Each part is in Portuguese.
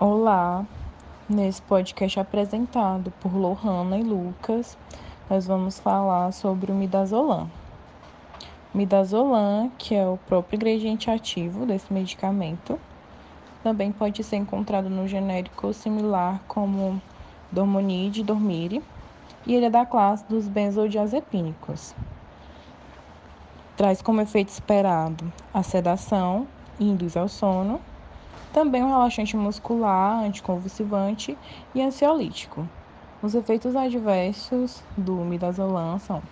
Olá, nesse podcast apresentado por Lohana e Lucas, nós vamos falar sobre o midazolam. Midazolam, que é o próprio ingrediente ativo desse medicamento, também pode ser encontrado no genérico similar como Dormonide Dormire, e ele é da classe dos benzodiazepínicos. Traz como efeito esperado a sedação e induz ao sono também um relaxante muscular, anticonvulsivante e ansiolítico. Os efeitos adversos do midazolam são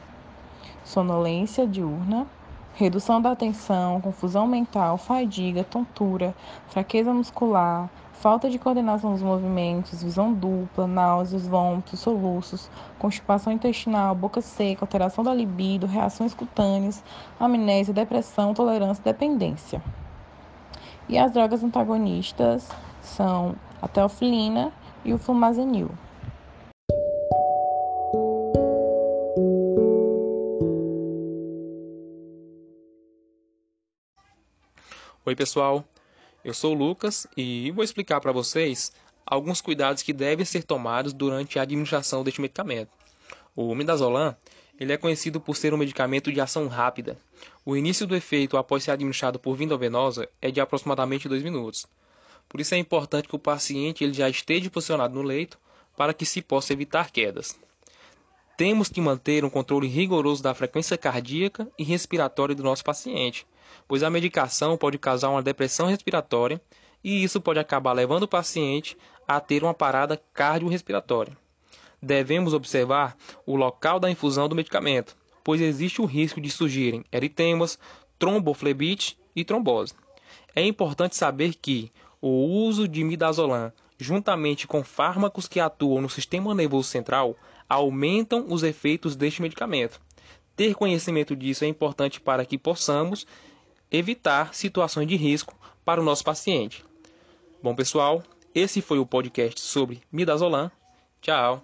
sonolência diurna, redução da atenção, confusão mental, fadiga, tontura, fraqueza muscular, falta de coordenação dos movimentos, visão dupla, náuseas, vômitos, soluços, constipação intestinal, boca seca, alteração da libido, reações cutâneas, amnésia, depressão, tolerância e dependência. E as drogas antagonistas são a teofilina e o flumazenil. Oi, pessoal. Eu sou o Lucas e vou explicar para vocês alguns cuidados que devem ser tomados durante a administração deste medicamento. O midazolam ele é conhecido por ser um medicamento de ação rápida. O início do efeito após ser administrado por via venosa é de aproximadamente 2 minutos. Por isso é importante que o paciente ele já esteja posicionado no leito para que se possa evitar quedas. Temos que manter um controle rigoroso da frequência cardíaca e respiratória do nosso paciente, pois a medicação pode causar uma depressão respiratória e isso pode acabar levando o paciente a ter uma parada cardiorrespiratória devemos observar o local da infusão do medicamento, pois existe o risco de surgirem eritemas, tromboflebite e trombose. É importante saber que o uso de midazolam, juntamente com fármacos que atuam no sistema nervoso central, aumentam os efeitos deste medicamento. Ter conhecimento disso é importante para que possamos evitar situações de risco para o nosso paciente. Bom, pessoal, esse foi o podcast sobre midazolam. Tchau.